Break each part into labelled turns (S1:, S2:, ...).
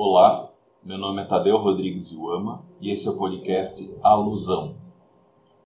S1: Olá, meu nome é Tadeu Rodrigues Iuama e esse é o podcast Alusão.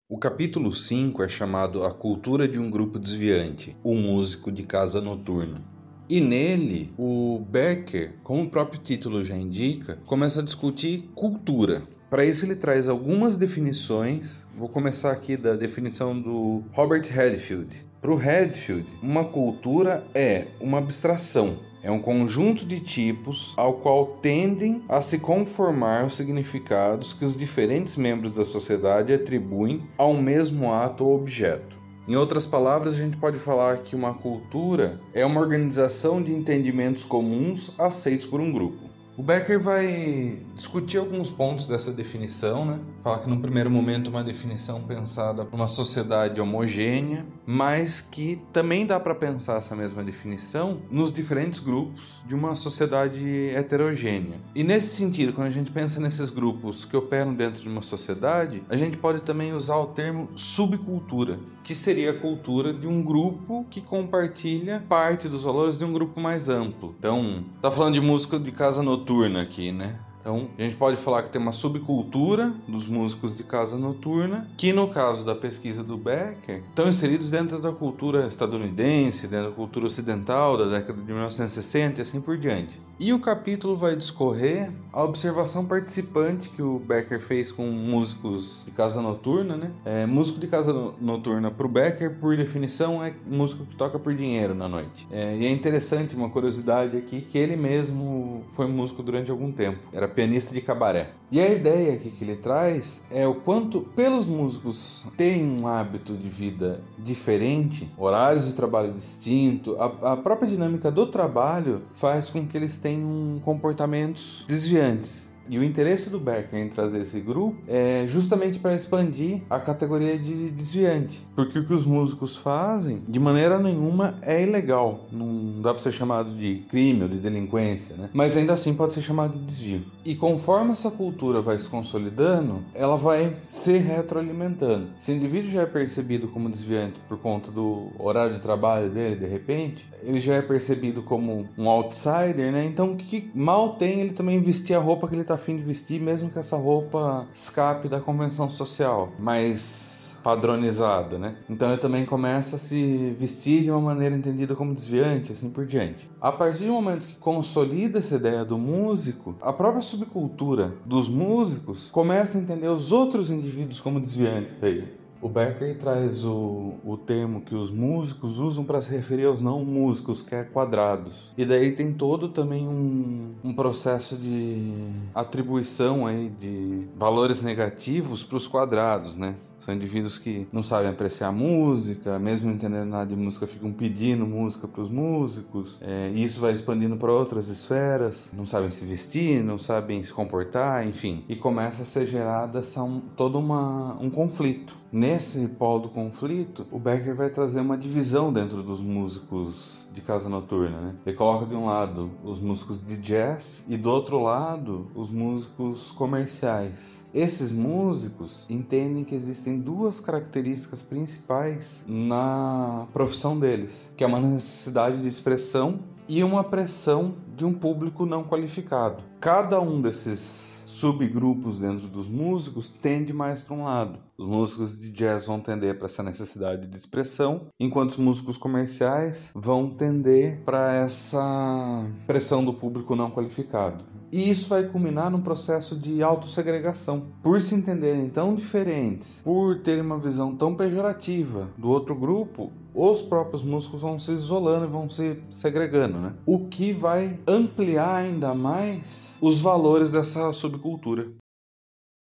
S2: O capítulo 5 é chamado A Cultura de um Grupo Desviante, o músico de casa noturna. E nele, o Becker, como o próprio título já indica, começa a discutir cultura. Para isso, ele traz algumas definições. Vou começar aqui da definição do Robert Redfield. Para o Redfield, uma cultura é uma abstração, é um conjunto de tipos ao qual tendem a se conformar os significados que os diferentes membros da sociedade atribuem ao mesmo ato ou objeto. Em outras palavras, a gente pode falar que uma cultura é uma organização de entendimentos comuns aceitos por um grupo. O Becker vai discutir alguns pontos dessa definição, né? Fala que no primeiro momento é uma definição pensada para uma sociedade homogênea, mas que também dá para pensar essa mesma definição nos diferentes grupos de uma sociedade heterogênea. E nesse sentido, quando a gente pensa nesses grupos que operam dentro de uma sociedade, a gente pode também usar o termo subcultura, que seria a cultura de um grupo que compartilha parte dos valores de um grupo mais amplo. Então, tá falando de música de casa noturna noturna aqui, né? Então, a gente pode falar que tem uma subcultura dos músicos de casa noturna, que no caso da pesquisa do Becker, estão inseridos dentro da cultura estadunidense, dentro da cultura ocidental da década de 1960 e assim por diante. E o capítulo vai discorrer a observação participante que o Becker fez com músicos de casa noturna, né? É, músico de casa noturna para o Becker, por definição, é músico que toca por dinheiro na noite. É, e é interessante, uma curiosidade aqui, que ele mesmo foi músico durante algum tempo. Era pianista de cabaré. E a ideia que ele traz é o quanto, pelos músicos terem um hábito de vida diferente, horários de trabalho distinto, a, a própria dinâmica do trabalho faz com que eles tenham comportamentos desviantes. E o interesse do Becker em trazer esse grupo é justamente para expandir a categoria de desviante. Porque o que os músicos fazem, de maneira nenhuma, é ilegal. Não dá para ser chamado de crime ou de delinquência, né? Mas ainda assim pode ser chamado de desvio. E conforme essa cultura vai se consolidando, ela vai se retroalimentando. Se o indivíduo já é percebido como desviante por conta do horário de trabalho dele, de repente, ele já é percebido como um outsider, né? Então, que mal tem ele também vestir a roupa que ele está afim de vestir, mesmo que essa roupa escape da convenção social, mas padronizada, né? Então ele também começa a se vestir de uma maneira entendida como desviante, assim por diante. A partir do momento que consolida essa ideia do músico, a própria subcultura dos músicos começa a entender os outros indivíduos como desviantes daí. O Becker traz o, o termo que os músicos usam para se referir aos não músicos, que é quadrados. E daí tem todo também um, um processo de atribuição aí de valores negativos para os quadrados, né? São indivíduos que não sabem apreciar música, mesmo não entendendo nada de música, ficam pedindo música para os músicos. É, e isso vai expandindo para outras esferas. Não sabem se vestir, não sabem se comportar, enfim. E começa a ser gerado essa, um, todo uma, um conflito. Nesse polo do conflito, o Becker vai trazer uma divisão dentro dos músicos de casa noturna. Né? Ele coloca de um lado os músicos de jazz e do outro lado os músicos comerciais. Esses músicos entendem que existem duas características principais na profissão deles, que é uma necessidade de expressão e uma pressão de um público não qualificado. Cada um desses subgrupos dentro dos músicos tende mais para um lado. Os músicos de jazz vão tender para essa necessidade de expressão, enquanto os músicos comerciais vão tender para essa pressão do público não qualificado. E isso vai culminar num processo de autossegregação. Por se entenderem tão diferentes, por terem uma visão tão pejorativa do outro grupo, os próprios músicos vão se isolando e vão se segregando, né? O que vai ampliar ainda mais os valores dessa subcultura.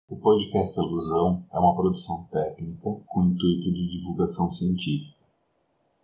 S1: O podcast Ilusão é uma produção técnica com intuito de divulgação científica.